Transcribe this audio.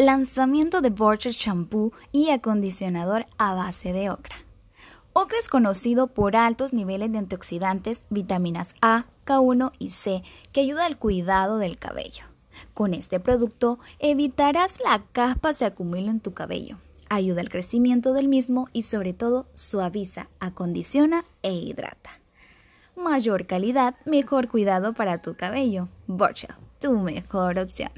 Lanzamiento de Borchard Shampoo y acondicionador a base de ocra. Ocra es conocido por altos niveles de antioxidantes, vitaminas A, K1 y C, que ayuda al cuidado del cabello. Con este producto evitarás la caspa se acumula en tu cabello, ayuda al crecimiento del mismo y sobre todo suaviza, acondiciona e hidrata. Mayor calidad, mejor cuidado para tu cabello. Borchel, tu mejor opción.